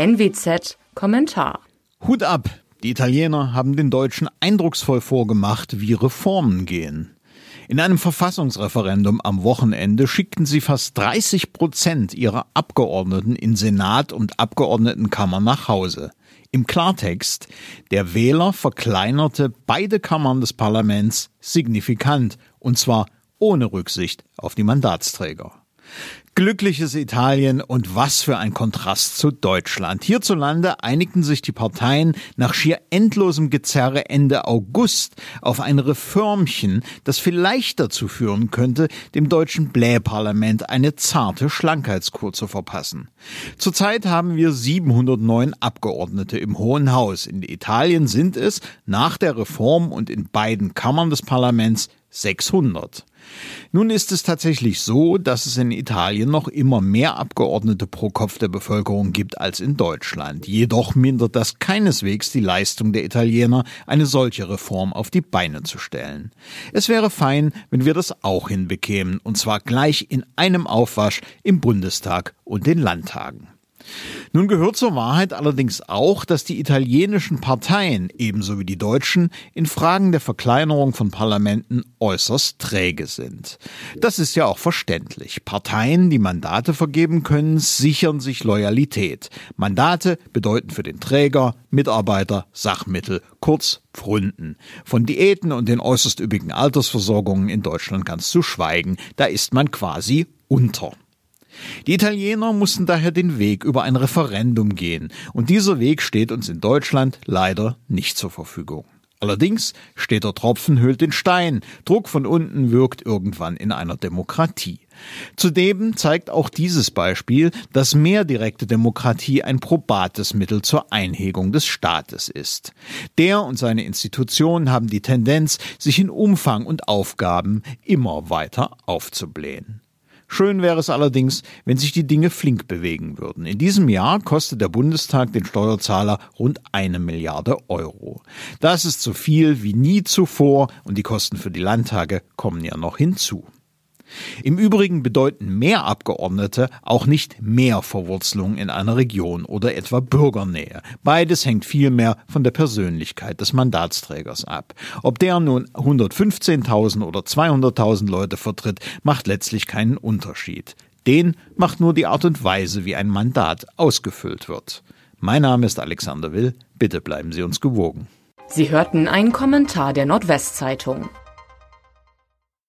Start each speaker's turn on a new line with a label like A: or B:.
A: NWZ Kommentar.
B: Hut ab! Die Italiener haben den Deutschen eindrucksvoll vorgemacht, wie Reformen gehen. In einem Verfassungsreferendum am Wochenende schickten sie fast 30 Prozent ihrer Abgeordneten in Senat und Abgeordnetenkammer nach Hause. Im Klartext, der Wähler verkleinerte beide Kammern des Parlaments signifikant, und zwar ohne Rücksicht auf die Mandatsträger. Glückliches Italien und was für ein Kontrast zu Deutschland. Hierzulande einigten sich die Parteien nach schier endlosem Gezerre Ende August auf ein Reformchen, das vielleicht dazu führen könnte, dem deutschen Blähparlament eine zarte Schlankheitskur zu verpassen. Zurzeit haben wir 709 Abgeordnete im Hohen Haus. In Italien sind es nach der Reform und in beiden Kammern des Parlaments 600. Nun ist es tatsächlich so, dass es in Italien noch immer mehr Abgeordnete pro Kopf der Bevölkerung gibt als in Deutschland. Jedoch mindert das keineswegs die Leistung der Italiener, eine solche Reform auf die Beine zu stellen. Es wäre fein, wenn wir das auch hinbekämen, und zwar gleich in einem Aufwasch im Bundestag und den Landtagen. Nun gehört zur Wahrheit allerdings auch, dass die italienischen Parteien ebenso wie die deutschen in Fragen der Verkleinerung von Parlamenten äußerst träge sind. Das ist ja auch verständlich. Parteien, die Mandate vergeben können, sichern sich Loyalität. Mandate bedeuten für den Träger Mitarbeiter, Sachmittel, kurz Pfründen. Von Diäten und den äußerst üppigen Altersversorgungen in Deutschland ganz zu schweigen. Da ist man quasi unter. Die Italiener mussten daher den Weg über ein Referendum gehen, und dieser Weg steht uns in Deutschland leider nicht zur Verfügung. Allerdings steht der Tropfen hüllt den Stein. Druck von unten wirkt irgendwann in einer Demokratie. Zudem zeigt auch dieses Beispiel, dass mehr direkte Demokratie ein probates Mittel zur Einhegung des Staates ist. Der und seine Institutionen haben die Tendenz, sich in Umfang und Aufgaben immer weiter aufzublähen. Schön wäre es allerdings, wenn sich die Dinge flink bewegen würden. In diesem Jahr kostet der Bundestag den Steuerzahler rund eine Milliarde Euro. Das ist so viel wie nie zuvor und die Kosten für die Landtage kommen ja noch hinzu. Im Übrigen bedeuten mehr Abgeordnete auch nicht mehr Verwurzelung in einer Region oder etwa Bürgernähe. Beides hängt vielmehr von der Persönlichkeit des Mandatsträgers ab. Ob der nun 115.000 oder 200.000 Leute vertritt, macht letztlich keinen Unterschied. Den macht nur die Art und Weise, wie ein Mandat ausgefüllt wird. Mein Name ist Alexander Will. Bitte bleiben Sie uns gewogen.
A: Sie hörten einen Kommentar der Nordwestzeitung.